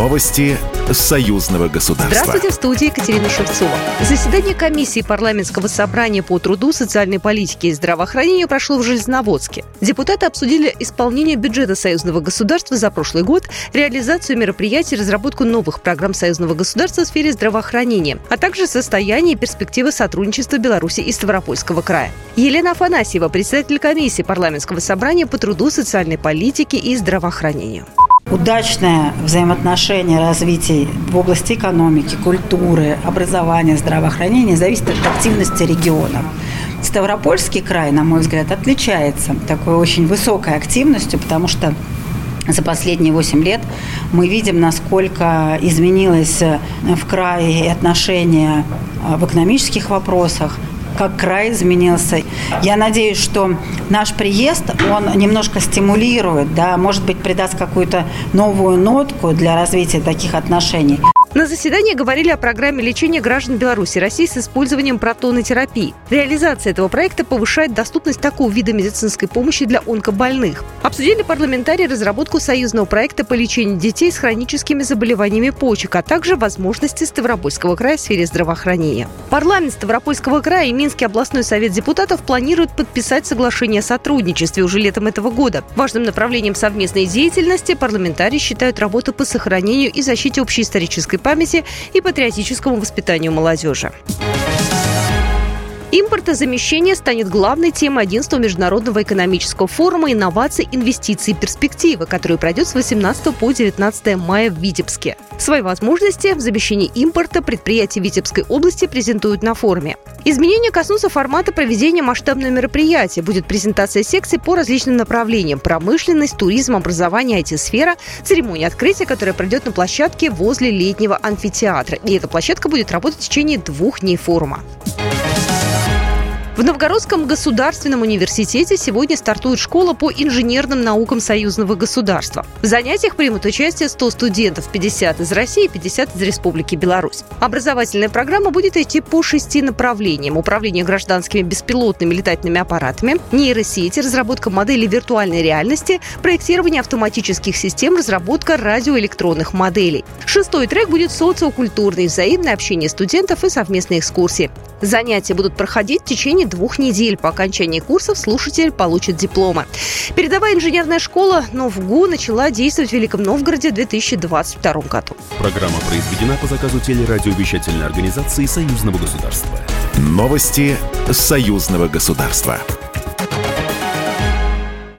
Новости союзного государства. Здравствуйте, в студии Екатерина Шевцова. Заседание комиссии парламентского собрания по труду, социальной политике и здравоохранению прошло в Железноводске. Депутаты обсудили исполнение бюджета союзного государства за прошлый год, реализацию мероприятий, разработку новых программ союзного государства в сфере здравоохранения, а также состояние и перспективы сотрудничества Беларуси и Ставропольского края. Елена Афанасьева, председатель комиссии парламентского собрания по труду, социальной политике и здравоохранению удачное взаимоотношение развития в области экономики, культуры, образования, здравоохранения зависит от активности регионов. Ставропольский край, на мой взгляд, отличается такой очень высокой активностью, потому что за последние 8 лет мы видим, насколько изменилось в крае отношение в экономических вопросах, как край изменился. Я надеюсь, что наш приезд, он немножко стимулирует, да, может быть, придаст какую-то новую нотку для развития таких отношений. На заседании говорили о программе лечения граждан Беларуси и России с использованием протонотерапии. Реализация этого проекта повышает доступность такого вида медицинской помощи для онкобольных. Обсудили парламентарии разработку союзного проекта по лечению детей с хроническими заболеваниями почек, а также возможности Ставропольского края в сфере здравоохранения. Парламент Ставропольского края и Минский областной совет депутатов планируют подписать соглашение о сотрудничестве уже летом этого года. Важным направлением совместной деятельности парламентарии считают работу по сохранению и защите общей исторической памяти и патриотическому воспитанию молодежи. Импортозамещение станет главной темой 11 Международного экономического форума инноваций, инвестиций и перспективы, который пройдет с 18 по 19 мая в Витебске. Свои возможности в замещении импорта предприятия Витебской области презентуют на форуме. Изменения коснутся формата проведения масштабного мероприятия. Будет презентация секций по различным направлениям – промышленность, туризм, образование, IT-сфера, церемония открытия, которая пройдет на площадке возле летнего амфитеатра. И эта площадка будет работать в течение двух дней форума. В Новгородском государственном университете сегодня стартует школа по инженерным наукам союзного государства. В занятиях примут участие 100 студентов, 50 из России и 50 из Республики Беларусь. Образовательная программа будет идти по шести направлениям. Управление гражданскими беспилотными летательными аппаратами, нейросети, разработка моделей виртуальной реальности, проектирование автоматических систем, разработка радиоэлектронных моделей. Шестой трек будет социокультурный, взаимное общение студентов и совместные экскурсии. Занятия будут проходить в течение двух недель. По окончании курсов слушатель получит дипломы. Передовая инженерная школа НОВГУ начала действовать в Великом Новгороде в 2022 году. Программа произведена по заказу телерадиовещательной организации Союзного государства. Новости Союзного государства.